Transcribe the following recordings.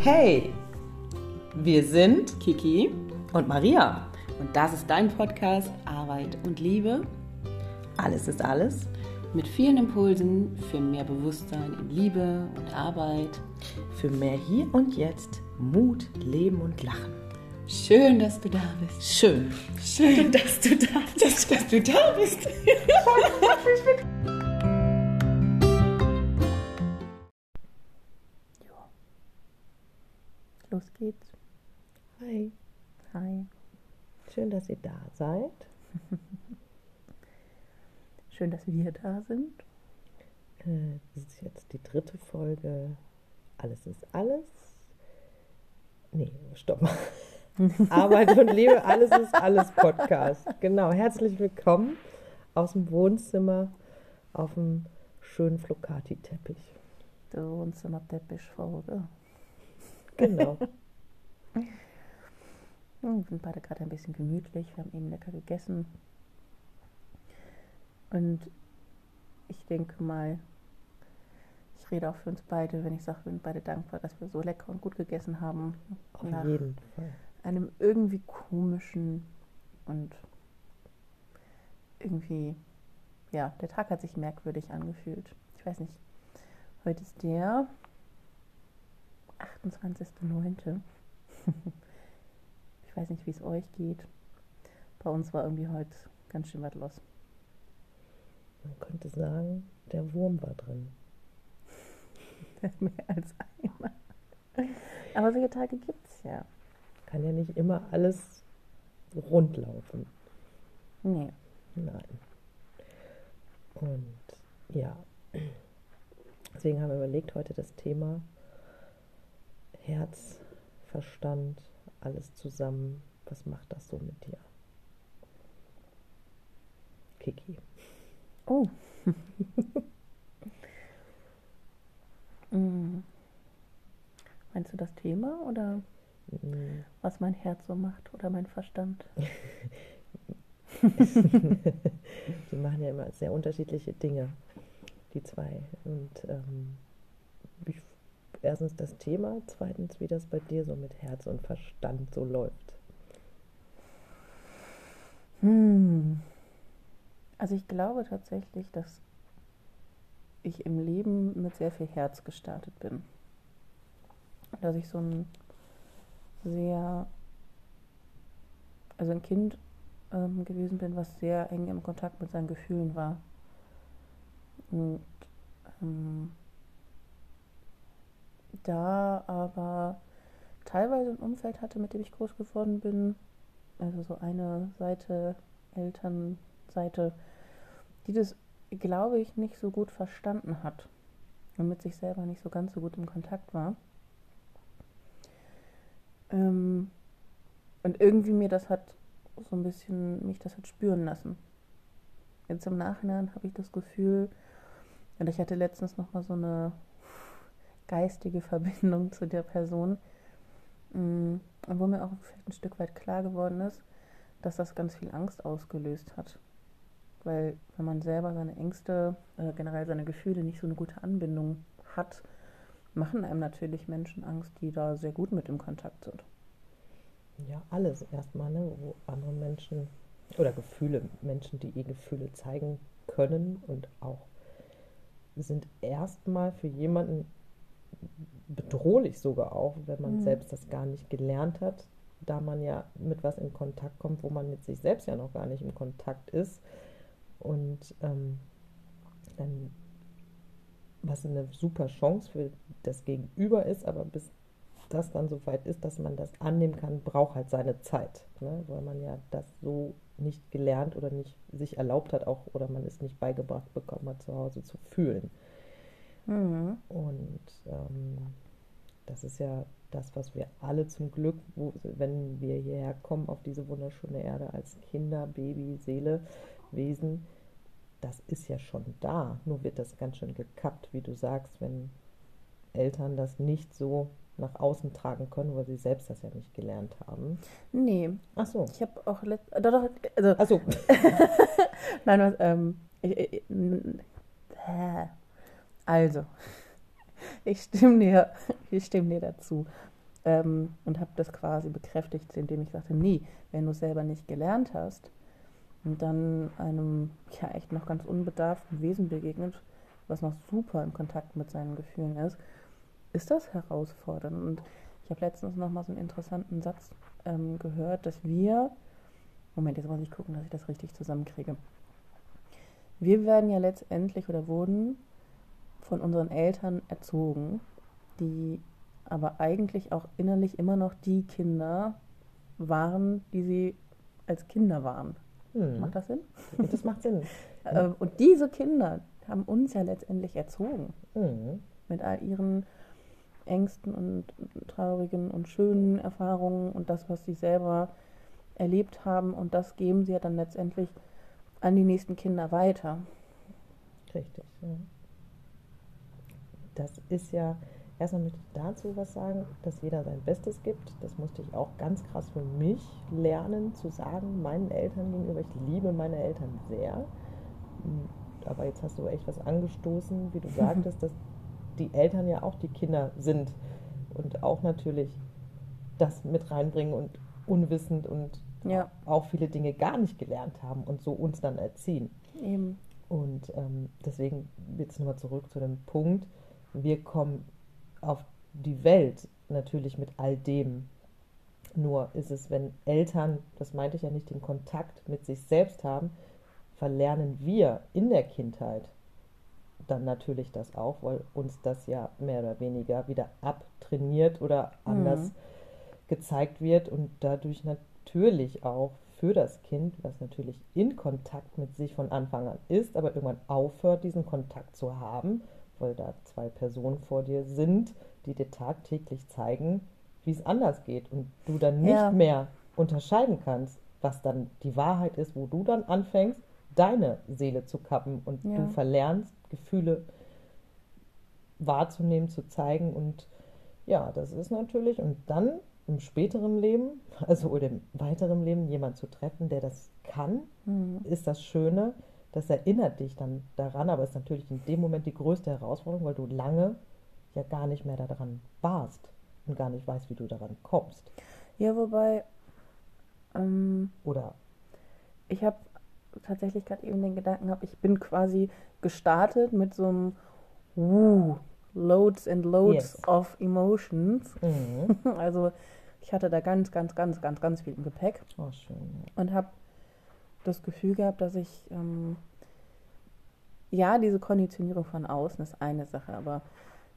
Hey, wir sind Kiki und Maria. und das ist dein Podcast Arbeit und Liebe Alles ist alles. mit vielen Impulsen für mehr Bewusstsein in Liebe und Arbeit. Für mehr hier und jetzt Mut, Leben und Lachen. Schön, dass du da bist. Schön. Schön, dass du da bist. Dass du da bist. Los geht's. Hi. Hi. Schön, dass ihr da seid. Schön, dass wir da sind. Äh, Das ist jetzt die dritte Folge. Alles ist alles. Nee, stopp mal. Arbeit und Liebe, alles ist alles Podcast. Genau, herzlich willkommen aus dem Wohnzimmer auf dem schönen Flocati-Teppich. Der Wohnzimmer-Teppich-Folge. Genau. Wir sind beide gerade ein bisschen gemütlich. Wir haben eben lecker gegessen. Und ich denke mal, ich rede auch für uns beide, wenn ich sage, wir sind beide dankbar, dass wir so lecker und gut gegessen haben. Auf Nach jeden Fall. einem irgendwie komischen und irgendwie, ja, der Tag hat sich merkwürdig angefühlt. Ich weiß nicht, heute ist der 28.09. ich weiß nicht, wie es euch geht. Bei uns war irgendwie heute ganz schön was los. Man könnte sagen, der Wurm war drin. Mehr als einmal. Aber solche Tage gibt es ja. Kann ja nicht immer alles rund laufen. Nee. Nein. Und ja, deswegen haben wir überlegt, heute das Thema Herz, Verstand, alles zusammen. Was macht das so mit dir? Kiki. Oh. Mm. Meinst du das Thema oder Mm, was mein Herz so macht oder mein Verstand? Die machen ja immer sehr unterschiedliche Dinge, die zwei. Und ähm, ich, erstens das Thema, zweitens, wie das bei dir so mit Herz und Verstand so läuft. Hm. Also ich glaube tatsächlich, dass ich im Leben mit sehr viel Herz gestartet bin. Dass ich so ein sehr, also ein Kind ähm, gewesen bin, was sehr eng im Kontakt mit seinen Gefühlen war. Und ähm, da aber teilweise ein Umfeld hatte, mit dem ich groß geworden bin, also so eine Seite, Elternseite, die das, glaube ich, nicht so gut verstanden hat und mit sich selber nicht so ganz so gut im Kontakt war. Ähm, und irgendwie mir das hat so ein bisschen, mich das hat spüren lassen. Jetzt im Nachhinein habe ich das Gefühl, und ich hatte letztens nochmal so eine geistige Verbindung zu der Person, mm, und wo mir auch ein Stück weit klar geworden ist, dass das ganz viel Angst ausgelöst hat. Weil wenn man selber seine Ängste, äh, generell seine Gefühle nicht so eine gute Anbindung hat, machen einem natürlich Menschen Angst, die da sehr gut mit im Kontakt sind. Ja, alles erstmal, ne, wo andere Menschen oder Gefühle, Menschen, die ihr Gefühle zeigen können und auch sind erstmal für jemanden bedrohlich sogar auch, wenn man Mhm. selbst das gar nicht gelernt hat, da man ja mit was in Kontakt kommt, wo man mit sich selbst ja noch gar nicht im Kontakt ist und ähm, dann was eine super Chance für das Gegenüber ist, aber bis das dann so weit ist, dass man das annehmen kann, braucht halt seine Zeit, ne? weil man ja das so nicht gelernt oder nicht sich erlaubt hat, auch oder man es nicht beigebracht bekommen hat, zu Hause zu fühlen. Mhm. Und ähm, das ist ja das, was wir alle zum Glück, wo, wenn wir hierher kommen auf diese wunderschöne Erde als Kinder, Baby, Seele, Wesen, das ist ja schon da. Nur wird das ganz schön gekappt, wie du sagst, wenn Eltern das nicht so nach außen tragen können, weil sie selbst das ja nicht gelernt haben. Nee, Ach so. ich habe auch letzt, doch, doch, also Ach so. Nein, was, ähm, ich, ich, hä? Also, ich stimme dir, ich stimme dir dazu. Ähm, und habe das quasi bekräftigt, indem ich sagte, nee, wenn du es selber nicht gelernt hast und dann einem ja echt noch ganz unbedarften Wesen begegnet, was noch super im Kontakt mit seinen Gefühlen ist, ist das herausfordernd. Und ich habe letztens noch mal so einen interessanten Satz ähm, gehört, dass wir, Moment, jetzt muss ich gucken, dass ich das richtig zusammenkriege. Wir werden ja letztendlich oder wurden von unseren Eltern erzogen, die aber eigentlich auch innerlich immer noch die Kinder waren, die sie als Kinder waren. Hm. Macht das Sinn? Das macht Sinn. Äh, Und diese Kinder haben uns ja letztendlich erzogen. Mhm. Mit all ihren Ängsten und traurigen und schönen Erfahrungen und das, was sie selber erlebt haben. Und das geben sie ja dann letztendlich an die nächsten Kinder weiter. Richtig. Ja. Das ist ja, erstmal möchte ich dazu was sagen, dass jeder sein Bestes gibt. Das musste ich auch ganz krass für mich lernen, zu sagen, meinen Eltern gegenüber. Ich liebe meine Eltern sehr. Aber jetzt hast du echt was angestoßen, wie du sagtest, dass die Eltern ja auch die Kinder sind und auch natürlich das mit reinbringen und unwissend und Ja. auch viele Dinge gar nicht gelernt haben und so uns dann erziehen. Eben. Und ähm, deswegen jetzt nochmal zurück zu dem Punkt, wir kommen auf die Welt natürlich mit all dem. Nur ist es, wenn Eltern, das meinte ich ja nicht, den Kontakt mit sich selbst haben, verlernen wir in der Kindheit dann natürlich das auch, weil uns das ja mehr oder weniger wieder abtrainiert oder anders gezeigt wird und dadurch natürlich auch für das Kind, was natürlich in Kontakt mit sich von Anfang an ist, aber irgendwann aufhört, diesen Kontakt zu haben, weil da zwei Personen vor dir sind, die dir tagtäglich zeigen, wie es anders geht und du dann nicht Ja. mehr unterscheiden kannst, was dann die Wahrheit ist, wo du dann anfängst, deine Seele zu kappen und Ja. du verlernst, Gefühle wahrzunehmen, zu zeigen und ja, das ist natürlich und dann im späteren Leben, also oder im weiteren Leben jemand zu treffen, der das kann, Mhm. ist das Schöne, das erinnert dich dann daran, aber ist natürlich in dem Moment die größte Herausforderung, weil du lange ja gar nicht mehr daran warst und gar nicht weißt, wie du daran kommst. Ja, wobei, ähm, Oder ich habe tatsächlich gerade eben den Gedanken gehabt, ich bin quasi gestartet mit so einem Wuh, Loads and Loads Yes. of Emotions. mhm. Also ich hatte da ganz, ganz, ganz, ganz, ganz viel im Gepäck oh, schön. und habe das Gefühl gehabt, dass ich, ähm, ja, diese Konditionierung von außen ist eine Sache, aber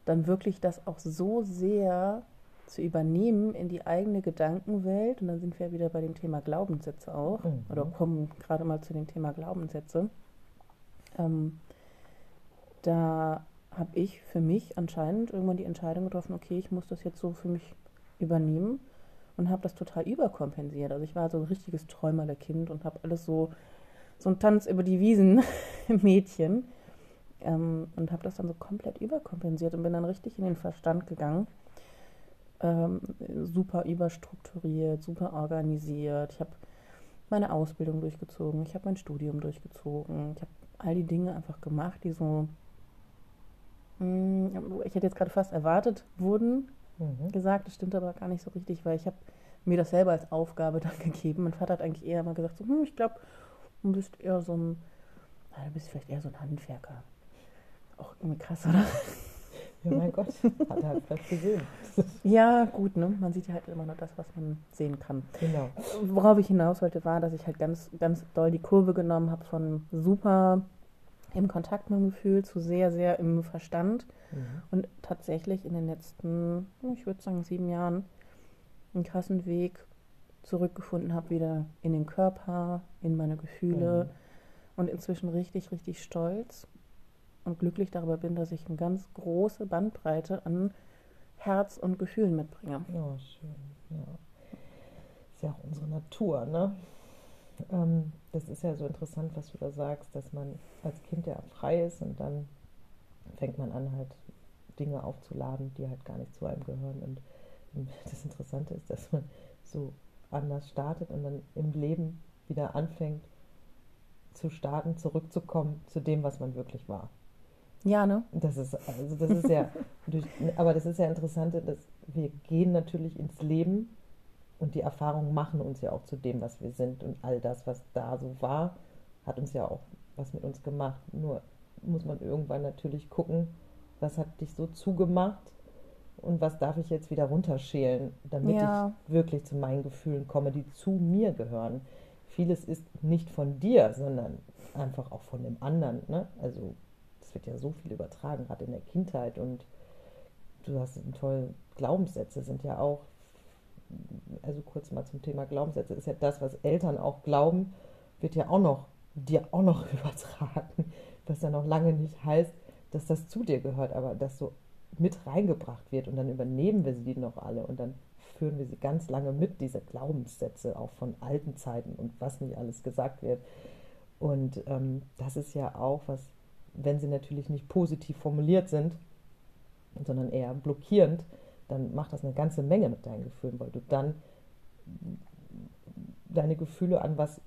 dann wirklich das auch so sehr zu übernehmen in die eigene Gedankenwelt, und dann sind wir wieder bei dem Thema Glaubenssätze auch, Mhm. oder kommen gerade mal zu dem Thema Glaubenssätze. Ähm, da habe ich für mich anscheinend irgendwann die Entscheidung getroffen, okay, ich muss das jetzt so für mich übernehmen und habe das total überkompensiert. Also ich war so ein richtiges Träumerle-Kind und habe alles so, so ein Tanz über die Wiesen Mädchen ähm, und habe das dann so komplett überkompensiert und bin dann richtig in den Verstand gegangen. Ähm, super überstrukturiert, super organisiert. Ich habe meine Ausbildung durchgezogen, ich habe mein Studium durchgezogen, ich habe all die Dinge einfach gemacht, die so, mh, ich hätte jetzt gerade fast erwartet wurden, Mhm. gesagt, das stimmt aber gar nicht so richtig, weil ich habe mir das selber als Aufgabe dann gegeben. Mein Vater hat eigentlich eher mal gesagt, so, hm, ich glaube, du bist eher so ein, na, du bist vielleicht eher so ein Handwerker. Auch irgendwie krass, oder? Ja, mein Gott, hat er halt vielleicht gesehen. Ja, gut, ne? Man sieht ja halt immer nur das, was man sehen kann. genau. Worauf ich hinaus wollte, war, dass ich halt ganz, ganz doll die Kurve genommen habe von super im Kontakt mit dem Gefühl zu sehr, sehr im Verstand. Mhm. Und tatsächlich in den letzten, ich würde sagen, sieben Jahren einen krassen Weg zurückgefunden habe, wieder in den Körper, in meine Gefühle Mhm. und inzwischen richtig, richtig stolz und glücklich darüber bin, dass ich eine ganz große Bandbreite an Herz und Gefühlen mitbringe. Ja, schön. Ja. Ist ja auch unsere Natur, ne? Ähm, das ist ja so interessant, was du da sagst, dass man als Kind ja frei ist und dann fängt man an, halt Dinge aufzuladen, die halt gar nicht zu einem gehören. Und das Interessante ist, dass man so anders startet und dann im Leben wieder anfängt zu starten, zurückzukommen zu dem, was man wirklich war. Ja, ne? Das ist, also das ist ja, durch, aber das ist ja interessant, dass wir gehen natürlich ins Leben und die Erfahrungen machen uns ja auch zu dem, was wir sind. Und all das, was da so war, hat uns ja auch was mit uns gemacht. Nur muss man irgendwann natürlich gucken, was hat dich so zugemacht und was darf ich jetzt wieder runterschälen, damit Ja. ich wirklich zu meinen Gefühlen komme, die zu mir gehören. Vieles ist nicht von dir, sondern einfach auch von dem anderen. Ne? Also es wird ja so viel übertragen, gerade in der Kindheit und du hast einen tollen Glaubenssätze sind ja auch, also kurz mal zum Thema Glaubenssätze, ist ja das, was Eltern auch glauben, wird ja auch noch dir auch noch übertragen, was ja noch lange nicht heißt, dass das zu dir gehört, aber das so mit reingebracht wird und dann übernehmen wir sie noch alle und dann führen wir sie ganz lange mit, diese Glaubenssätze auch von alten Zeiten und was nicht alles gesagt wird. Und ähm, das ist ja auch was, wenn sie natürlich nicht positiv formuliert sind, sondern eher blockierend, dann macht das eine ganze Menge mit deinen Gefühlen, weil du dann deine Gefühle an was,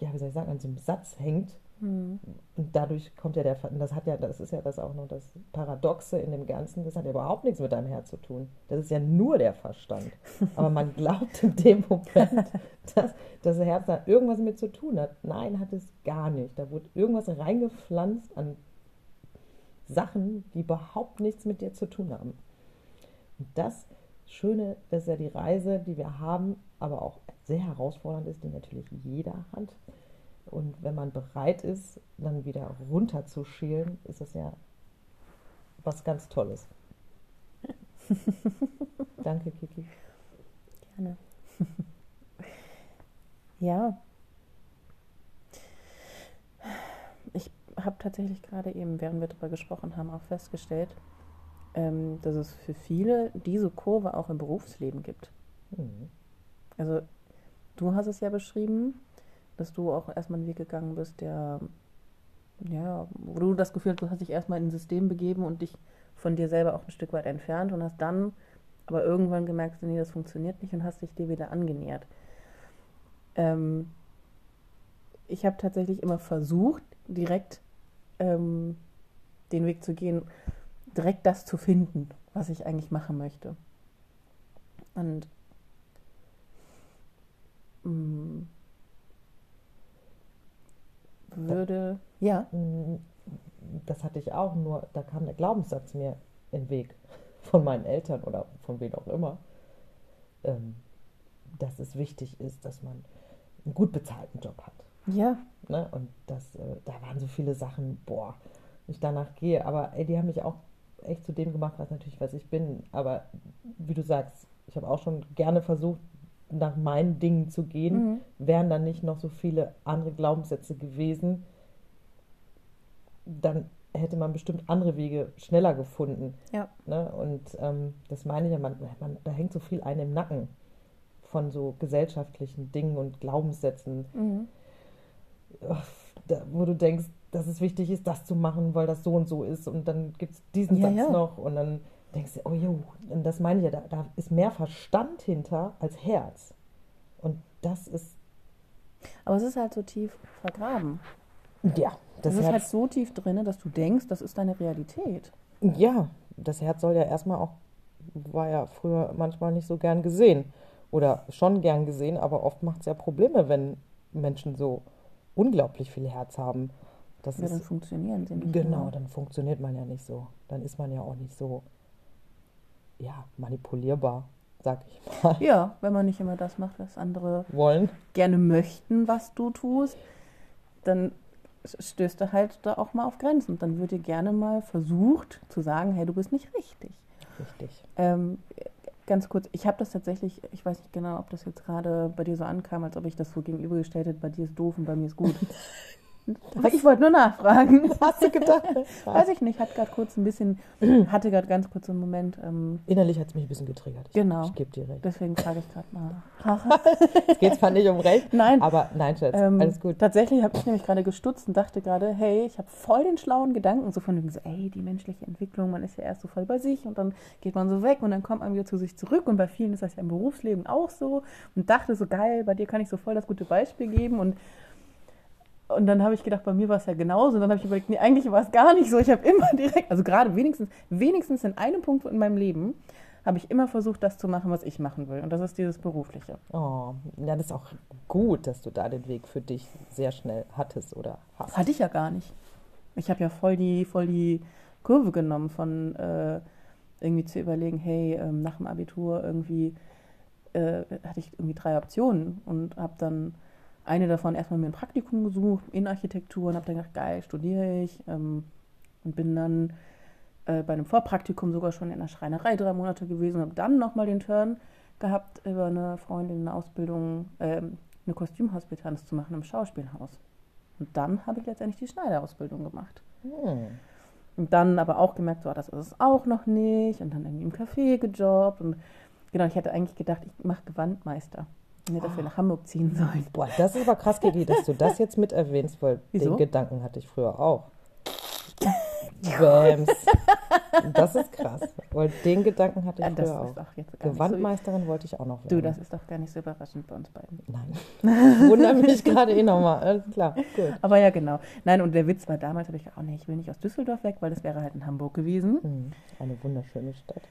ja, wie soll ich sagen, an so einem Satz hängt. Hm. Und dadurch kommt ja der, das hat ja, das ist ja das auch noch das Paradoxe in dem Ganzen, das hat ja überhaupt nichts mit deinem Herz zu tun. Das ist ja nur der Verstand. Aber man glaubt in dem Moment, dass das Herz da irgendwas mit zu tun hat. Nein, hat es gar nicht. Da wurde irgendwas reingepflanzt an Sachen, die überhaupt nichts mit dir zu tun haben. Und das Schöne, das ist ja die Reise, die wir haben, aber auch sehr herausfordernd ist, die natürlich jeder hat. Und wenn man bereit ist, dann wieder runterzuschälen, ist das ja was ganz Tolles. Danke, Kiki. Gerne. ja. Ich habe tatsächlich gerade eben, während wir darüber gesprochen haben, auch festgestellt, ähm, dass es für viele diese Kurve auch im Berufsleben gibt. Mhm. Also du hast es ja beschrieben, dass du auch erstmal einen Weg gegangen bist, der, ja, wo du das Gefühl hast, du hast dich erstmal in ein System begeben und dich von dir selber auch ein Stück weit entfernt und hast dann aber irgendwann gemerkt, nee, das funktioniert nicht und hast dich dir wieder angenähert. Ähm, ich habe tatsächlich immer versucht, direkt ähm, den Weg zu gehen, direkt das zu finden, was ich eigentlich machen möchte. Und mm, würde, ja, Das hatte ich auch, nur da kam der Glaubenssatz mir in den Weg von meinen Eltern oder von wem auch immer, ähm, dass es wichtig ist, dass man einen gut bezahlten Job hat. ja, Ne? Und das, äh, da waren so viele Sachen, boah, ich danach gehe. Aber ey, die haben mich auch echt zu dem gemacht, was natürlich, was ich bin. Aber wie du sagst, ich habe auch schon gerne versucht, nach meinen Dingen zu gehen. Mhm. Wären dann nicht noch so viele andere Glaubenssätze gewesen, dann hätte man bestimmt andere Wege schneller gefunden. Ja. Ne? Und ähm, das meine ich ja, man, man, da hängt so viel einem im Nacken von so gesellschaftlichen Dingen und Glaubenssätzen Mhm. da, wo du denkst, dass es wichtig ist, das zu machen, weil das so und so ist. Und dann gibt es diesen Ja, Satz ja. noch und dann denkst du, oh jo, und das meine ich ja, da, da ist mehr Verstand hinter als Herz. Und das ist, Aber es ist halt so tief vergraben. ja, Das das ist halt Herz, so tief drin, dass du denkst, das ist deine Realität. ja, das Herz soll ja erstmal auch, war ja früher manchmal nicht so gern gesehen. Oder schon gern gesehen, aber oft macht es ja Probleme, wenn Menschen so unglaublich viel Herz haben. Das Ja, dann ist, funktionieren sie nicht. Genau, mehr. dann funktioniert man ja nicht so. Dann ist man ja auch nicht so, ja, manipulierbar, sag ich mal. Ja, wenn man nicht immer das macht, was andere Wollen. gerne möchten, was du tust, dann stößt du halt da auch mal auf Grenzen. Und dann wird dir gerne mal versucht zu sagen, hey, du bist nicht richtig. Richtig. Ähm, ganz kurz, ich habe das tatsächlich, ich weiß nicht genau, ob das jetzt gerade bei dir so ankam, als ob ich das so gegenübergestellt hätte, bei dir ist doof und bei mir ist gut. Aber ich wollte nur nachfragen. Hast du gedacht? Weiß ich nicht, hat gerade kurz ein bisschen, hatte gerade ganz kurz einen Moment. Ähm, Innerlich hat es mich ein bisschen getriggert. Ich, Genau. Ich gebe dir recht. deswegen frage ich gerade mal. Jetzt geht es zwar nicht um Recht, Nein. aber nein, Schatz, Ähm, alles gut. Tatsächlich habe ich nämlich gerade gestutzt und dachte gerade, hey, ich habe voll den schlauen Gedanken, so von dem so, ey, die menschliche Entwicklung, man ist ja erst so voll bei sich und dann geht man so weg und dann kommt man wieder zu sich zurück und bei vielen ist das ja im Berufsleben auch so und dachte so, geil, bei dir kann ich so voll das gute Beispiel geben und Und dann habe ich gedacht, bei mir war es ja genauso. Und dann habe ich überlegt, nee, eigentlich war es gar nicht so. Ich habe immer direkt, also gerade wenigstens, wenigstens in einem Punkt in meinem Leben, habe ich immer versucht, das zu machen, was ich machen will. Und das ist dieses Berufliche. Oh, ja, das ist auch gut, dass du da den Weg für dich sehr schnell hattest oder hast. Hatte ich ja gar nicht. Ich habe ja voll die, voll die Kurve genommen von äh, irgendwie zu überlegen, hey, ähm, nach dem Abitur irgendwie äh, hatte ich irgendwie drei Optionen und habe dann eine davon erstmal mir ein Praktikum gesucht in Architektur und habe dann gedacht, geil, studiere ich ähm, und bin dann äh, bei einem Vorpraktikum sogar schon in der Schreinerei drei Monate gewesen und habe dann nochmal den Turn gehabt, über eine Freundin eine Ausbildung, äh, eine Kostümhospitanz zu machen im Schauspielhaus. Und dann habe ich letztendlich die Schneiderausbildung gemacht. Hm. Und dann aber auch gemerkt, so, das ist es auch noch nicht. Und dann irgendwie im Café gejobbt. Und genau, ich hätte eigentlich gedacht, ich mache Gewandmeister. Hätte dafür nach Hamburg ziehen sollen. Boah, das ist aber krass, Gigi, dass du das jetzt mit erwähnst, weil Wieso? den Gedanken hatte ich früher auch. Bams. Das ist krass. Weil den Gedanken hatte ich das früher auch. auch Gewandmeisterin wollte ich auch noch so. werden. Du, das ist doch gar nicht so überraschend bei uns beiden. Nein. Wundert mich gerade eh nochmal. Alles klar, gut. Aber ja, genau. Nein, und der Witz war damals, habe ich gedacht, oh nee, ich will nicht aus Düsseldorf weg, weil das wäre halt in Hamburg gewesen. Hm, Eine wunderschöne Stadt.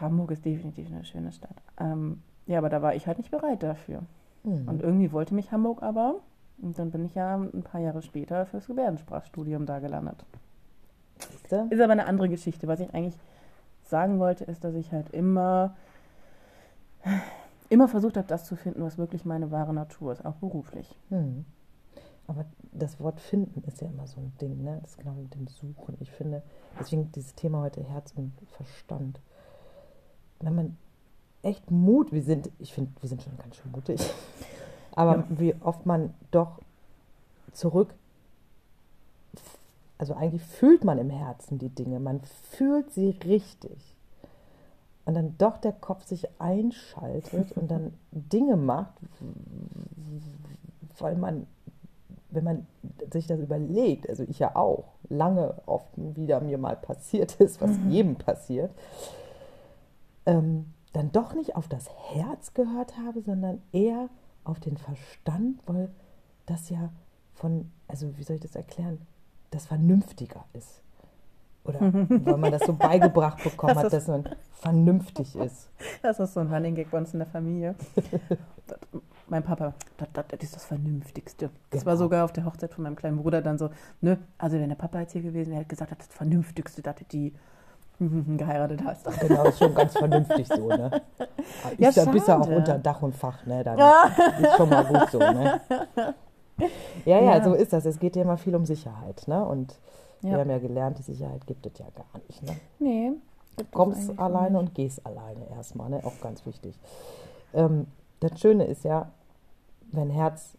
Hamburg ist definitiv eine schöne Stadt. Ähm, ja, aber da war ich halt nicht bereit dafür. Hm. Und irgendwie wollte mich Hamburg aber. Und dann bin ich ja ein paar Jahre später fürs Gebärdensprachstudium da gelandet. Siehste? Ist aber eine andere Geschichte. Was ich eigentlich sagen wollte, ist, dass ich halt immer, immer versucht habe, das zu finden, was wirklich meine wahre Natur ist, auch beruflich. Hm. Aber das Wort finden ist ja immer so ein Ding, ne? Das ist genau mit dem Suchen. Ich finde, deswegen dieses Thema heute Herz und Verstand. Wenn man echt Mut, wir sind, ich finde, wir sind schon ganz schön mutig, aber Ja. wie oft man doch zurück, also eigentlich fühlt man im Herzen die Dinge, man fühlt sie richtig. Und dann doch der Kopf sich einschaltet und dann Dinge macht, weil man, wenn man sich das überlegt, also ich ja auch, lange oft wieder mir mal passiert ist, was jedem passiert, ähm, dann doch nicht auf das Herz gehört habe, sondern eher auf den Verstand, weil das ja von, also wie soll ich das erklären, das vernünftiger ist. Oder weil man das so beigebracht bekommen Das hat, dass man vernünftig ist. Das ist so ein Running Gag bei uns in der Familie. Das- mein Papa, das, das, das ist das Vernünftigste. Das war Genau. sogar auf der Hochzeit von meinem kleinen Bruder dann so, ne, also wenn der Papa jetzt hier gewesen wäre, hätte gesagt, das ist das Vernünftigste, dass die geheiratet hast. Genau, ist schon ganz vernünftig so, ne? Ist Ja, ja, bist ja auch unter Dach und Fach, ne? Dann ist schon mal gut so, ne? Ja, ja, Ja. so ist das. Es geht ja immer viel um Sicherheit, ne? Und wir Ja. haben ja gelernt, die Sicherheit gibt es ja gar nicht, ne? Nee. Du kommst alleine und gehst alleine erstmal, ne? Auch ganz wichtig. Ähm, das Schöne ist ja, wenn Herz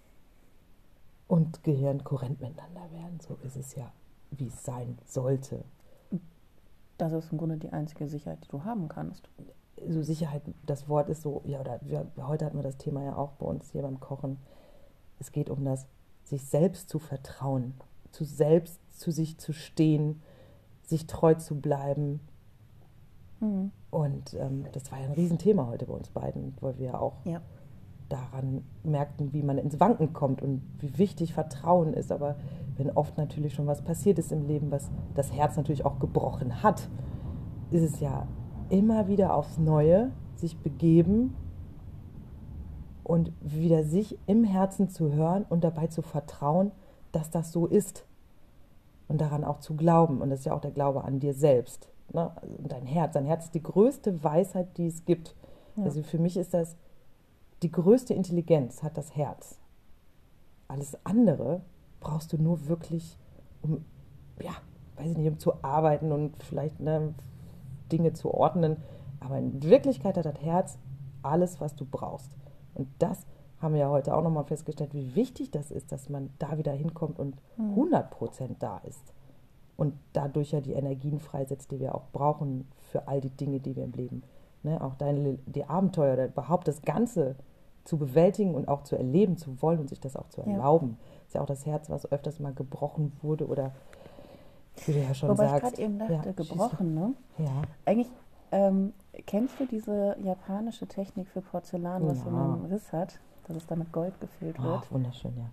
und Gehirn kohärent miteinander werden, so ist es ja, wie es sein sollte. Das ist im Grunde die einzige Sicherheit, die du haben kannst. so Sicherheit, das Wort ist so, ja, oder wir, heute hatten wir das Thema ja auch bei uns hier beim Kochen. Es geht um das, sich selbst zu vertrauen, zu selbst zu sich zu stehen, sich treu zu bleiben. Mhm. Und ähm, das war ja ein Riesenthema heute bei uns beiden, weil wir auch Ja. Daran merkten, wie man ins Wanken kommt und wie wichtig Vertrauen ist. Aber wenn oft natürlich schon was passiert ist im Leben, was das Herz natürlich auch gebrochen hat, ist es ja immer wieder aufs Neue sich begeben und wieder sich im Herzen zu hören und dabei zu vertrauen, dass das so ist. Und daran auch zu glauben. Und das ist ja auch der Glaube an dir selbst. Ne? Dein Herz. Dein Herz ist die größte Weisheit, die es gibt. Ja. Also für mich ist das die größte Intelligenz hat das Herz. Alles andere brauchst du nur wirklich, um, ja, weiß ich nicht, um zu arbeiten und vielleicht ne, Dinge zu ordnen. Aber in Wirklichkeit hat das Herz alles, was du brauchst. Und das haben wir ja heute auch nochmal festgestellt, wie wichtig das ist, dass man da wieder hinkommt und 100% da ist. Und dadurch ja die Energien freisetzt, die wir auch brauchen für all die Dinge, die wir im Leben, ne, auch deine, die Abenteuer oder überhaupt das Ganze zu bewältigen und auch zu erleben zu wollen und sich das auch zu Ja. erlauben. ist ja auch das Herz, was öfters mal gebrochen wurde oder wie du ja schon Wobei ich sagst. gerade eben dachte, ja, gebrochen, ne? Ja, Eigentlich, ähm, kennst du diese japanische Technik für Porzellan, was so Ja. einen Riss hat, dass es da mit Gold gefüllt Ach, wird? wunderschön, ja.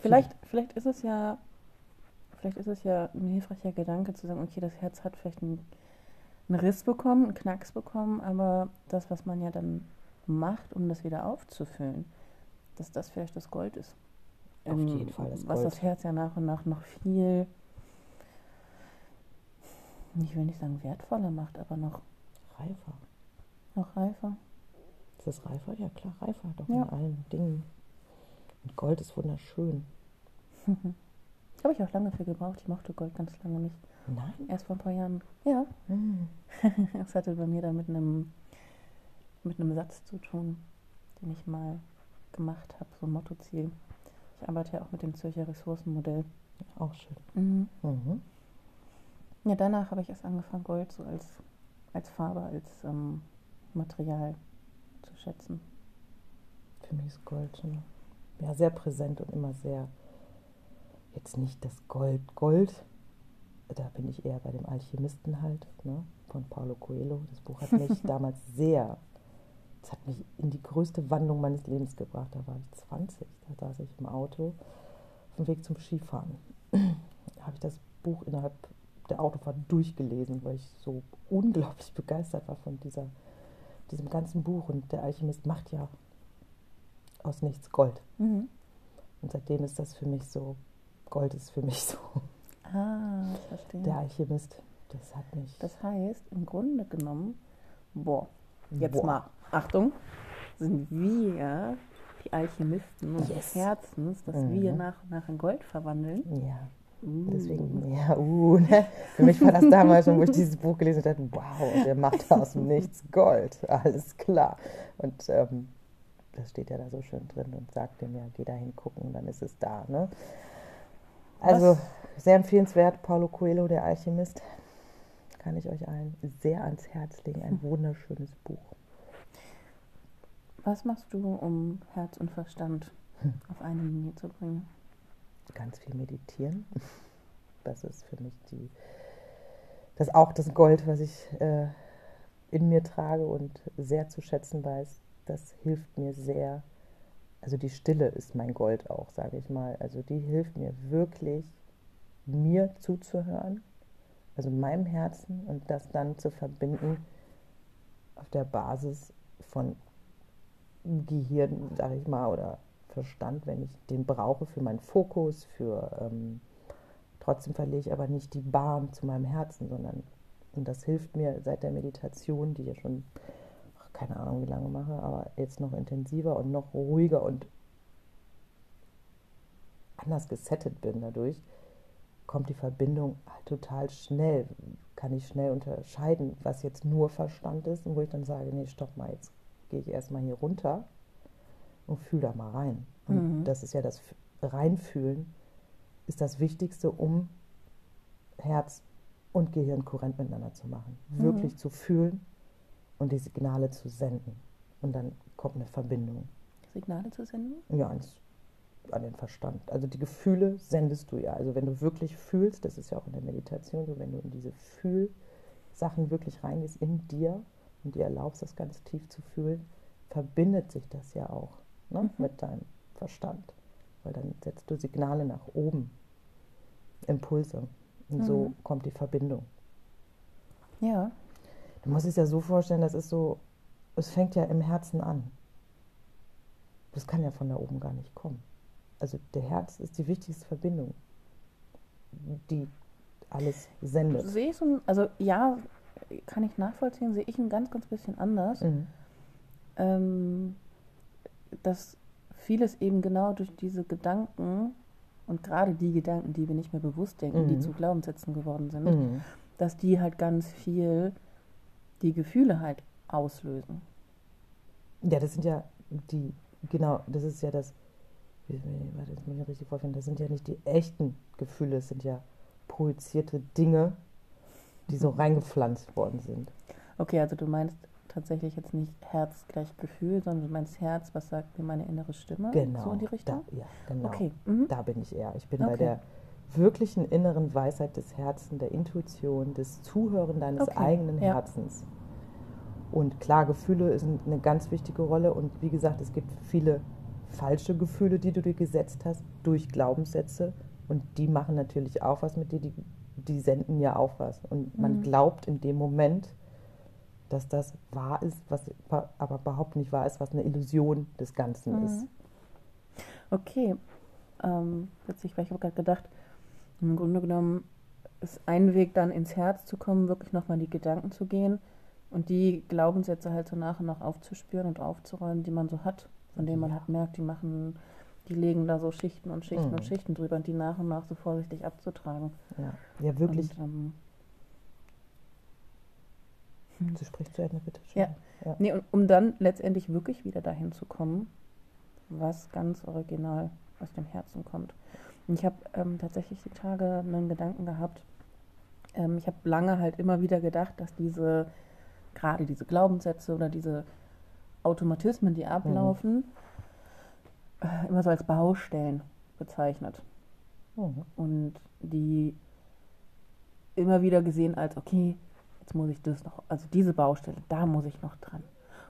Vielleicht, vielleicht ist es ja, vielleicht ist es ja ein hilfreicher Gedanke zu sagen, okay, das Herz hat vielleicht einen, einen Riss bekommen, einen Knacks bekommen, aber das, was man ja dann macht, um das wieder aufzufüllen, dass das vielleicht das Gold ist. Auf Ähm, jeden Fall das Was Gold. das Herz ja nach und nach noch viel, ich will nicht sagen wertvoller macht, aber noch, Reifer. noch reifer. Ist das reifer? Ja, klar, reifer. Doch Ja. in allen Dingen. Und Gold ist wunderschön. Habe ich auch lange für gebraucht. Ich mochte Gold ganz lange nicht. Nein. Erst vor ein paar Jahren. Ja, Hm. es hatte bei mir da mit einem, mit einem Satz zu tun, den ich mal gemacht habe, so ein Mottoziel. Ich arbeite ja auch mit dem Zürcher Ressourcenmodell. Auch schön. Mhm. Mhm. Ja, danach habe ich erst angefangen, Gold so als, als Farbe, als ähm, Material zu schätzen. Für mich ist Gold schon ja, sehr präsent und immer sehr, jetzt nicht das Gold, Gold, da bin ich eher bei dem Alchemisten halt, ne, von Paulo Coelho. Das Buch hat mich damals sehr, es hat mich in die größte Wandlung meines Lebens gebracht. Da war ich 20, da saß ich im Auto auf dem Weg zum Skifahren. Da habe ich das Buch innerhalb der Autofahrt durchgelesen, weil ich so unglaublich begeistert war von dieser, diesem ganzen Buch. Und der Alchemist macht ja aus nichts Gold. Mhm. Und seitdem ist das für mich so, Gold ist für mich so. Ah, verstehe. Der Alchemist, das hat mich. Das heißt, im Grunde genommen, boah, jetzt Boah. mal, Achtung, sind wir die Alchemisten unseres Yes. Herzens, dass Mhm. wir nach und nach in Gold verwandeln. Ja, Uh. deswegen, ja, uh, ne? Für mich war das damals schon, wo ich dieses Buch gelesen habe, wow, der macht aus dem Nichts Gold. Alles klar. Und ähm, das steht ja da so schön drin und sagt dem ja, geh da hingucken, dann ist es da. Ne? Also sehr empfehlenswert, Paulo Coelho, der Alchemist. Kann ich euch allen sehr ans Herz legen. Ein wunderschönes Buch. Was machst du, um Herz und Verstand Hm. auf eine Linie zu bringen? ganz viel meditieren. Das ist für mich die, das auch das Gold, was ich äh, in mir trage und sehr zu schätzen weiß. Das hilft mir sehr. Also die Stille ist mein Gold auch, sage ich mal. Also die hilft mir wirklich, mir zuzuhören, also meinem Herzen und das dann zu verbinden auf der Basis von Gehirn, sage ich mal, oder Verstand, wenn ich den brauche für meinen Fokus, für ähm, trotzdem verliere ich aber nicht die Bahn zu meinem Herzen, sondern und das hilft mir seit der Meditation, die ich ja schon ach, keine Ahnung wie lange mache, aber jetzt noch intensiver und noch ruhiger und anders gesettet bin dadurch, kommt die Verbindung halt total schnell, kann ich schnell unterscheiden, was jetzt nur Verstand ist und wo ich dann sage, nee, stopp mal, jetzt gehe ich erstmal hier runter und fühle da mal rein. Und Mhm. das ist ja das Reinfühlen, ist das Wichtigste, um Herz und Gehirn kohärent miteinander zu machen. Mhm. Wirklich zu fühlen und die Signale zu senden. Und dann kommt eine Verbindung. Signale zu senden? Ja, ans, an den Verstand. Also die Gefühle sendest du ja. Also wenn du wirklich fühlst, das ist ja auch in der Meditation so, wenn du in diese Fühlsachen wirklich reingehst in dir und dir erlaubst, das ganz tief zu fühlen, verbindet sich das ja auch ne, Mhm. mit deinem Verstand. Weil dann setzt du Signale nach oben, Impulse. Und so Mhm. kommt die Verbindung. Ja. Du musst es ja so vorstellen, das ist so, es fängt ja im Herzen an. Das kann ja von da oben gar nicht kommen. Also der Herz ist die wichtigste Verbindung, die alles sendet. Sehe ich so, also ja, kann ich nachvollziehen, sehe ich ein ganz, ganz bisschen anders. Mhm. ähm, dass vieles eben genau durch diese Gedanken und gerade die Gedanken, die wir nicht mehr bewusst denken, die Mhm. zu Glaubenssätzen geworden sind, Mhm. dass die halt ganz viel die Gefühle halt auslösen. Ja, das sind ja die, genau, das ist ja das, warte, das muss ich mir richtig vorstellen, das sind ja nicht die echten Gefühle, es sind ja projizierte Dinge, die so reingepflanzt worden sind. Okay, also du meinst tatsächlich jetzt nicht Herz gleich Gefühl, sondern du meinst Herz, was sagt mir meine innere Stimme? Genau. So in die Richtung? Da, ja, genau. Okay. Mhm. Da bin ich eher. Ich bin bei Okay. der wirklichen inneren Weisheit des Herzens, der Intuition, des Zuhören deines Okay, eigenen ja. Herzens. Und klar, Gefühle sind eine ganz wichtige Rolle. Und wie gesagt, es gibt viele falsche Gefühle, die du dir gesetzt hast, durch Glaubenssätze. Und die machen natürlich auch was mit dir, die, die senden ja auch was. Und man Mhm. glaubt in dem Moment, dass das wahr ist, was aber überhaupt nicht wahr ist, was eine Illusion des Ganzen Mhm. ist. Okay. Ähm, witzig, weil ich habe gerade gedacht, im Grunde genommen ist ein Weg dann ins Herz zu kommen, wirklich nochmal die Gedanken zu gehen und die Glaubenssätze halt so nach und nach aufzuspüren und aufzuräumen, die man so hat, von denen man halt merkt, die machen, die legen da so Schichten und Schichten Mhm. und Schichten drüber und die nach und nach so vorsichtig abzutragen. Ja, ja wirklich. Und, ähm, Du sprichst zu Ende, bitte. Ja. ja. Nee, und um dann letztendlich wirklich wieder dahin zu kommen, was ganz original aus dem Herzen kommt. Und ich habe ähm, tatsächlich die Tage einen Gedanken gehabt. Ähm, ich habe lange halt immer wieder gedacht, dass diese, gerade diese Glaubenssätze oder diese Automatismen, die ablaufen, äh, immer so als Baustellen bezeichnet. Mhm. Und die immer wieder gesehen als, okay, jetzt muss ich das noch, also diese Baustelle, da muss ich noch dran.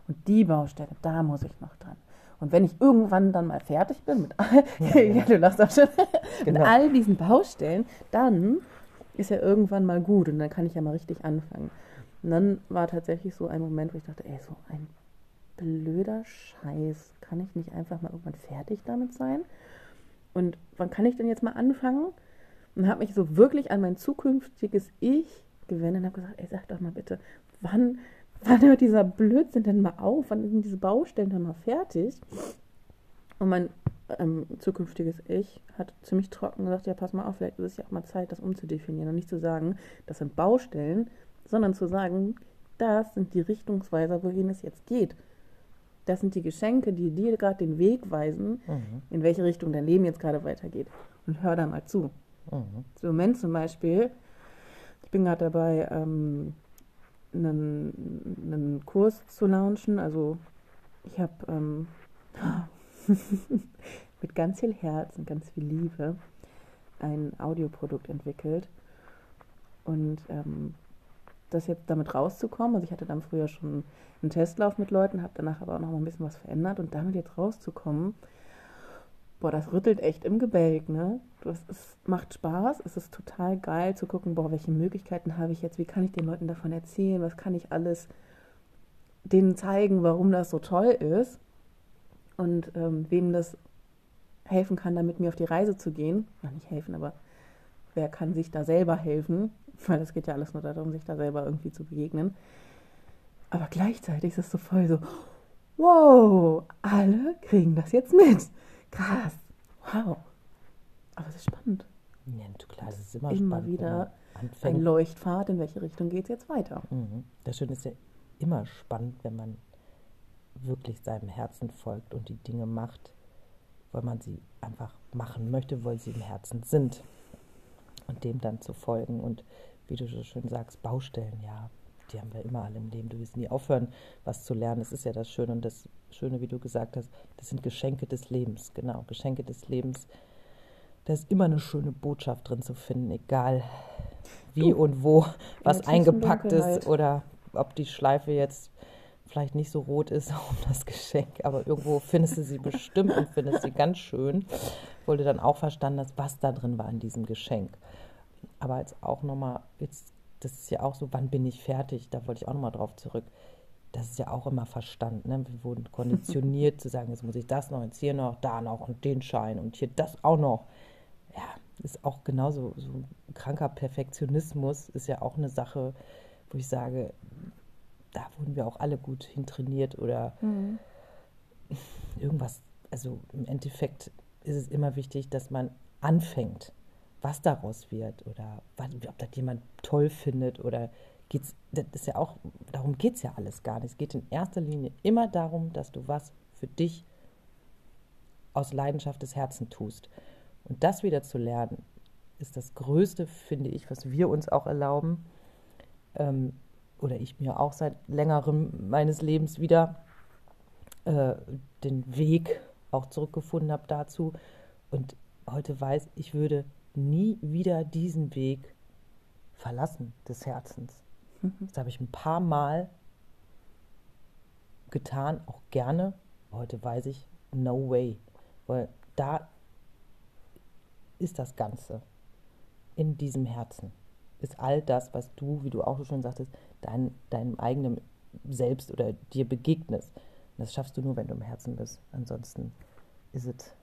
Und die Baustelle, da muss ich noch dran. Und wenn ich irgendwann dann mal fertig bin mit all, Ja, ja. ja, du lachst auch schon, mit Genau. all diesen Baustellen, dann ist ja irgendwann mal gut und dann kann ich ja mal richtig anfangen. Und dann war tatsächlich so ein Moment, wo ich dachte, ey, so ein blöder Scheiß, kann ich nicht einfach mal irgendwann fertig damit sein? Und wann kann ich denn jetzt mal anfangen? Und habe mich so wirklich an mein zukünftiges Ich gewendet und habe gesagt, ey, sag doch mal bitte, wann, wann hört dieser Blödsinn denn mal auf? Wann sind diese Baustellen dann mal fertig? Und mein ähm, zukünftiges Ich hat ziemlich trocken gesagt, ja, pass mal auf, vielleicht ist es ja auch mal Zeit, das umzudefinieren und nicht zu sagen, das sind Baustellen, sondern zu sagen, das sind die Richtungsweiser, wohin es jetzt geht. Das sind die Geschenke, die dir gerade den Weg weisen, Mhm. in welche Richtung dein Leben jetzt gerade weitergeht. Und hör da mal zu. Mhm. So im Moment zum Beispiel, ich bin gerade dabei, ähm, einen, einen Kurs zu launchen. Also ich habe ähm, mit ganz viel Herz und ganz viel Liebe ein Audioprodukt entwickelt. Und ähm, das jetzt damit rauszukommen, also ich hatte dann früher schon einen Testlauf mit Leuten, habe danach aber auch noch mal ein bisschen was verändert und damit jetzt rauszukommen, boah, das rüttelt echt im Gebälk, ne? Das ist, macht Spaß, es ist total geil zu gucken, boah, welche Möglichkeiten habe ich jetzt, wie kann ich den Leuten davon erzählen, was kann ich alles denen zeigen, warum das so toll ist und ähm, wem das helfen kann, da mit mir auf die Reise zu gehen. Ja, nicht helfen, aber wer kann sich da selber helfen? Weil es geht ja alles nur darum, sich da selber irgendwie zu begegnen. Aber gleichzeitig ist es so voll so, wow, alle kriegen das jetzt mit. Krass, wow. Aber es ist spannend. Ja, klar, es ist immer, Immer spannend, wenn wieder Ein. Leuchtpfad, in welche Richtung geht es jetzt weiter? Mhm. Das Schöne ist ja immer spannend, wenn man wirklich seinem Herzen folgt und die Dinge macht, weil man sie einfach machen möchte, weil sie im Herzen sind. Und dem dann zu folgen. Und wie du so schön sagst, Baustellen, ja, die haben wir immer alle im Leben. Du wirst nie aufhören, was zu lernen. Das ist ja das Schöne. Und das Schöne, wie du gesagt hast, das sind Geschenke des Lebens. Genau, Geschenke des Lebens. Da ist immer eine schöne Botschaft drin zu finden, egal wie Du, und wo was eingepackt ist oder ob die Schleife jetzt vielleicht nicht so rot ist um das Geschenk, aber irgendwo findest du sie bestimmt und findest sie ganz schön, du dann auch verstanden hast, was da drin war in diesem Geschenk. Aber jetzt auch nochmal, jetzt, das ist ja auch so, wann bin ich fertig? Da wollte ich auch nochmal drauf zurück. Das ist ja auch immer Verstand. Ne? Wir wurden konditioniert zu sagen, jetzt muss ich das noch, jetzt hier noch, da noch und den Schein und hier das auch noch. Ja, ist auch genauso so ein kranker Perfektionismus ist ja auch eine Sache, wo ich sage, da wurden wir auch alle gut hintrainiert oder irgendwas. Also im Endeffekt ist es immer wichtig, dass man anfängt, was daraus wird oder ob das jemand toll findet oder geht's. Das ist ja auch, darum geht es ja alles gar nicht. Es geht in erster Linie immer darum, dass du was für dich aus Leidenschaft des Herzens tust. Und das wieder zu lernen, ist das Größte, finde ich, was wir uns auch erlauben. Ähm, oder ich mir auch seit längerem meines Lebens wieder äh, den Weg auch zurückgefunden habe dazu. Und heute weiß, ich würde nie wieder diesen Weg verlassen des Herzens. Das habe ich ein paar Mal getan, auch gerne. Heute weiß ich, no way. weil da ist das Ganze in diesem Herzen. Ist all das, was du, wie du auch schon sagtest, dein, deinem eigenen Selbst oder dir begegnest. Und das schaffst du nur, wenn du im Herzen bist. Ansonsten ist es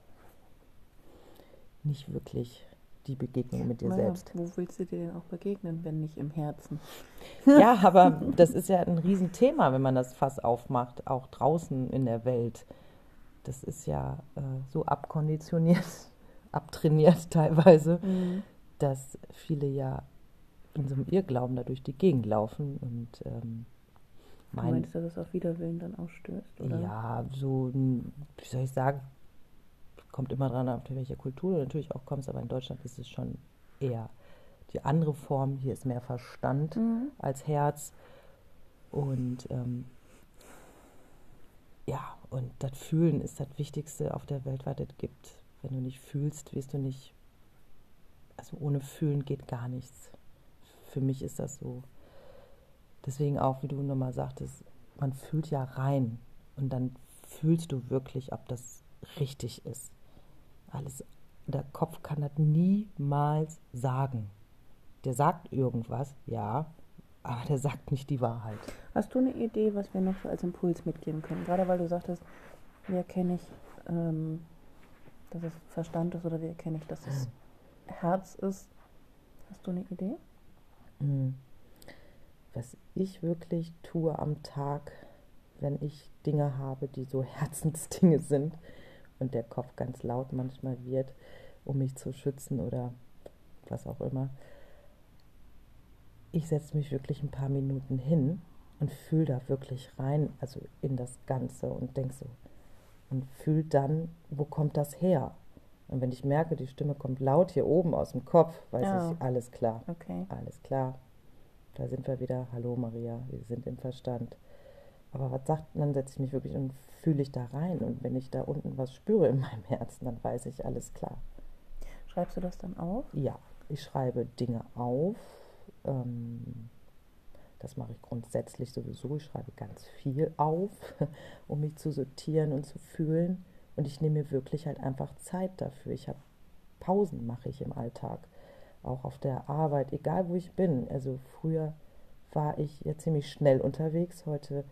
nicht wirklich die Begegnung mit dir Naja, selbst. Wo willst du dir denn auch begegnen, wenn nicht im Herzen? Ja, aber das ist ja ein Riesenthema, wenn man das Fass aufmacht, auch draußen in der Welt. Das ist ja äh, so abkonditioniert, abtrainiert teilweise, dass viele ja in so einem Irrglauben da durch die Gegend laufen und ähm, Du meinen, meinst, dass es auf Widerwillen dann ausstößt, oder? ja, so, wie soll ich sagen, kommt immer dran, auf welcher Kultur du natürlich auch kommst, aber in Deutschland ist es schon eher die andere Form. Hier ist mehr Verstand Mhm. als Herz. Und ähm, ja, und das Fühlen ist das Wichtigste auf der Welt, was es gibt. Wenn du nicht fühlst, wirst du nicht, also ohne Fühlen geht gar nichts. Für mich ist das so. Deswegen auch, wie du nochmal sagtest, man fühlt ja rein und dann fühlst du wirklich, ob das richtig ist. Alles, der Kopf kann das niemals sagen. Der sagt irgendwas, ja, aber der sagt nicht die Wahrheit. Hast du eine Idee, was wir noch so als Impuls mitgeben können? Gerade weil du sagtest, wie erkenne ich, ähm, dass es Verstand ist oder wie erkenne ich, dass es Herz ist? Hast du eine Idee? Mm. Was ich wirklich tue am Tag, wenn ich Dinge habe, die so Herzensdinge sind und der Kopf ganz laut manchmal wird, um mich zu schützen oder was auch immer. Ich setze mich wirklich ein paar Minuten hin und fühle da wirklich rein, also in das Ganze und denke so und fühle dann, wo kommt das her? Und wenn ich merke, die Stimme kommt laut hier oben aus dem Kopf, weiß Ja. ich, alles klar. Okay. Alles klar. Da sind wir wieder. Hallo Maria, wir sind im Verstand. Aber was sagt, dann setze ich mich wirklich und fühle ich da rein. Und wenn ich da unten was spüre in meinem Herzen, dann weiß ich, alles klar. Schreibst du das dann auf? Ja, ich schreibe Dinge auf. Ähm, das mache ich grundsätzlich sowieso. Ich schreibe ganz viel auf, um mich zu sortieren und zu fühlen. Und ich nehme mir wirklich halt einfach Zeit dafür. Ich habe Pausen mache ich im Alltag, auch auf der Arbeit, egal wo ich bin. Also früher war ich ja ziemlich schnell unterwegs. Heute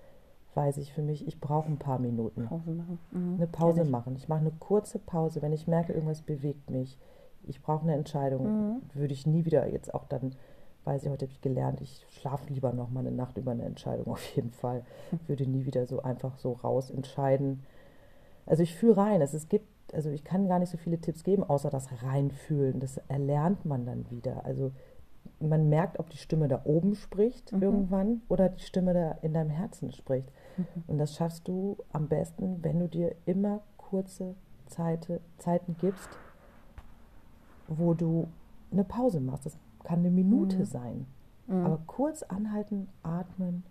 weiß ich für mich, ich brauche ein paar Minuten Pause machen. Mhm. eine Pause Kenn ich. machen. Ich mache eine kurze Pause, wenn ich merke, irgendwas bewegt mich. Ich brauche eine Entscheidung. Mhm. Würde ich nie wieder jetzt auch dann, weiß ich, heute habe ich gelernt, ich schlafe lieber noch mal eine Nacht über eine Entscheidung auf jeden Fall. Würde nie wieder so einfach so raus entscheiden. Also ich fühle rein. Es, es gibt, also ich kann gar nicht so viele Tipps geben, außer das Reinfühlen. Das erlernt man dann wieder. Also man merkt, ob die Stimme da oben spricht Mhm. irgendwann oder die Stimme da in deinem Herzen spricht. Mhm. Und das schaffst du am besten, wenn du dir immer kurze Zeite, Zeiten gibst, wo du eine Pause machst. Das kann eine Minute Mhm. sein. Mhm. Aber kurz anhalten, atmen,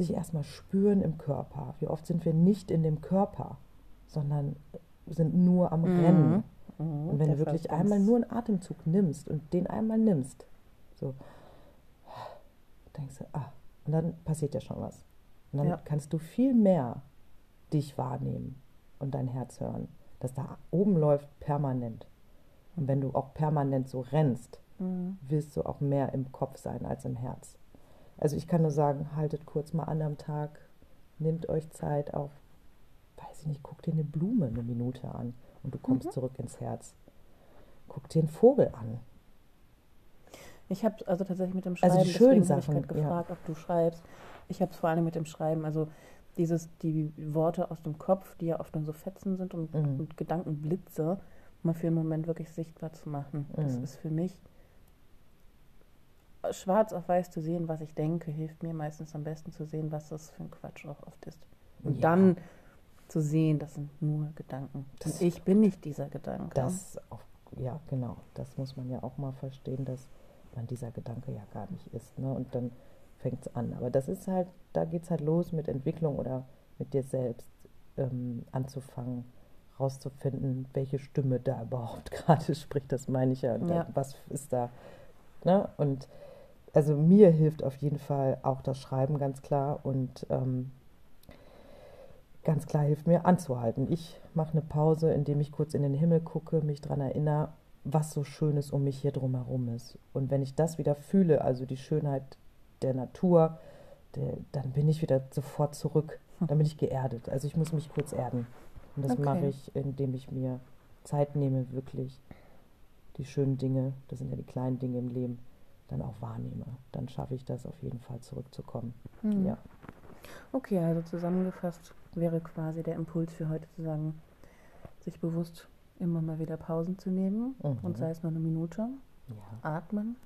sich erstmal spüren im Körper. Wie oft sind wir nicht in dem Körper, sondern sind nur am Mhm. Rennen. Mhm. Und wenn du wirklich einmal nur einen Atemzug nimmst und den einmal nimmst, so, denkst du, ah, und dann passiert ja schon was. Und dann Ja. kannst du viel mehr dich wahrnehmen und dein Herz hören, das da oben läuft permanent. Und wenn du auch permanent so rennst, Mhm. wirst du auch mehr im Kopf sein als im Herz. Also ich kann nur sagen, haltet kurz mal an am Tag, nehmt euch Zeit, auch, weiß ich nicht, guck dir eine Blume eine Minute an und du kommst Mhm. zurück ins Herz. Guck dir einen Vogel an. Ich habe also tatsächlich mit dem Also Schreiben, die schönen habe ich Sachen, gerade ja. gefragt, ob du schreibst. Ich habe es vor allem mit dem Schreiben, also dieses, die Worte aus dem Kopf, die ja oft nur so Fetzen sind und, Mhm. und Gedankenblitze, mal für einen Moment wirklich sichtbar zu machen. Das Mhm. ist für mich schwarz auf weiß zu sehen, was ich denke, hilft mir meistens am besten zu sehen, was das für ein Quatsch auch oft ist. Und Ja. dann zu sehen, das sind nur Gedanken. Das- ich bin nicht dieser Gedanke. Das auch, ja, genau. Das muss man ja auch mal verstehen, dass man dieser Gedanke ja gar nicht ist. Ne? Und dann fängt es an. Aber das ist halt, da geht es halt los mit Entwicklung oder mit dir selbst ähm, anzufangen, rauszufinden, welche Stimme da überhaupt gerade spricht. Das meine ich ja. Und Ja. Da, was ist da? Ne? Und also mir hilft auf jeden Fall auch das Schreiben ganz klar und ähm, ganz klar hilft mir anzuhalten. Ich mache eine Pause, indem ich kurz in den Himmel gucke, mich daran erinnere, was so Schönes um mich hier drumherum ist. Und wenn ich das wieder fühle, also die Schönheit der Natur, der, dann bin ich wieder sofort zurück. Hm. Dann bin ich geerdet. Also ich muss mich kurz erden. Und das okay. mache ich, indem ich mir Zeit nehme, wirklich die schönen Dinge, das sind ja die kleinen Dinge im Leben, dann auch wahrnehme. Dann schaffe ich das auf jeden Fall zurückzukommen. Mhm. Ja. Okay, also zusammengefasst wäre quasi der Impuls für heute zu sagen, sich bewusst immer mal wieder Pausen zu nehmen mhm. und sei es nur eine Minute, ja. atmen,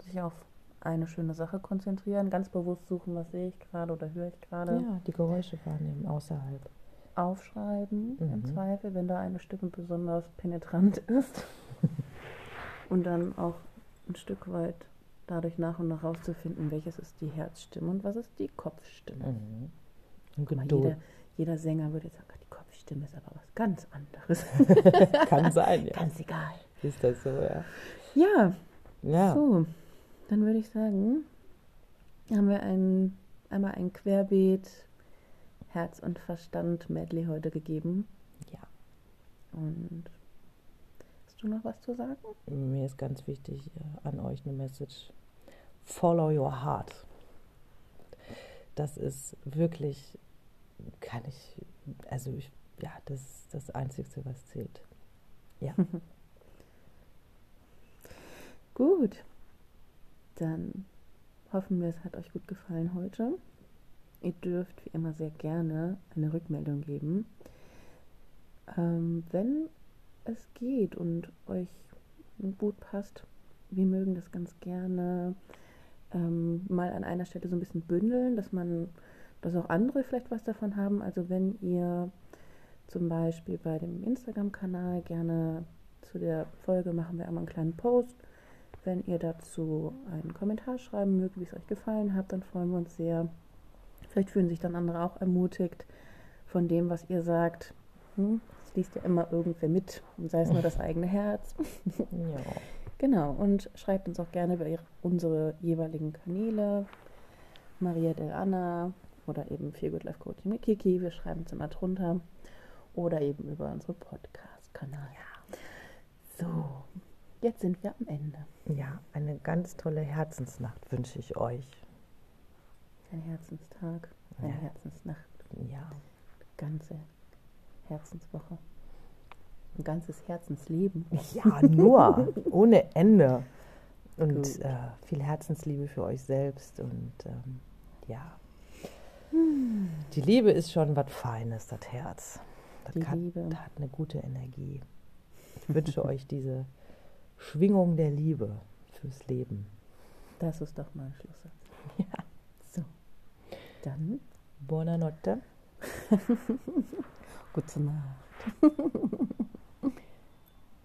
sich auf eine schöne Sache konzentrieren, ganz bewusst suchen, was sehe ich gerade oder höre ich gerade. Ja, die Geräusche wahrnehmen außerhalb. Aufschreiben mhm. im Zweifel, wenn da eine Stimme besonders penetrant ist. und dann auch ein Stück weit dadurch nach und nach rauszufinden, welches ist die Herzstimme und was ist die Kopfstimme. Mhm. Und jeder, jeder Sänger würde jetzt sagen, die Kopfstimme ist aber was ganz anderes. Kann sein, ja. Ganz egal. Ist das so, ja. Ja. Ja. So, dann würde ich sagen, haben wir ein, einmal ein Querbeet Herz und Verstand Medley heute gegeben. Ja. Und du noch was zu sagen? Mir ist ganz wichtig äh, an euch eine Message. Follow your heart. Das ist wirklich, kann ich, also ich, ja, das ist das Einzige, was zählt. Ja. Gut. Dann hoffen wir, es hat euch gut gefallen heute. Ihr dürft wie immer sehr gerne eine Rückmeldung geben. Ähm, wenn es geht und euch gut passt, wir mögen das ganz gerne ähm, mal an einer Stelle so ein bisschen bündeln, dass man, dass auch andere vielleicht was davon haben. Also wenn ihr zum Beispiel bei dem Instagram-Kanal gerne zu der Folge machen wir einmal einen kleinen Post. Wenn ihr dazu einen Kommentar schreiben mögt, wie es euch gefallen hat, dann freuen wir uns sehr. Vielleicht fühlen sich dann andere auch ermutigt von dem, was ihr sagt. Hm? Liest ja immer irgendwer mit, und sei es nur das eigene Herz. ja. Genau, und schreibt uns auch gerne über ihre, unsere jeweiligen Kanäle. Maria Del Anna oder eben Feel Good Life Coaching mit Kiki. Wir schreiben es immer drunter. Oder eben über unseren Podcast-Kanal. Ja. So, jetzt sind wir am Ende. Ja, eine ganz tolle Herzensnacht wünsche ich euch. Ein Herzenstag, eine ja. Herzensnacht. Ja. Ganze Herzenswoche. Ein ganzes Herzensleben. Ja, nur, ohne Ende. Und äh, viel Herzensliebe für euch selbst. Und ähm, ja. Hm. Die Liebe ist schon was Feines, das Herz. Das Die hat, Liebe. hat eine gute Energie. Ich wünsche euch diese Schwingung der Liebe fürs Leben. Das ist doch mal ein Schlusssatz. Ja. So. Dann. Buonanotte. Gute Nacht.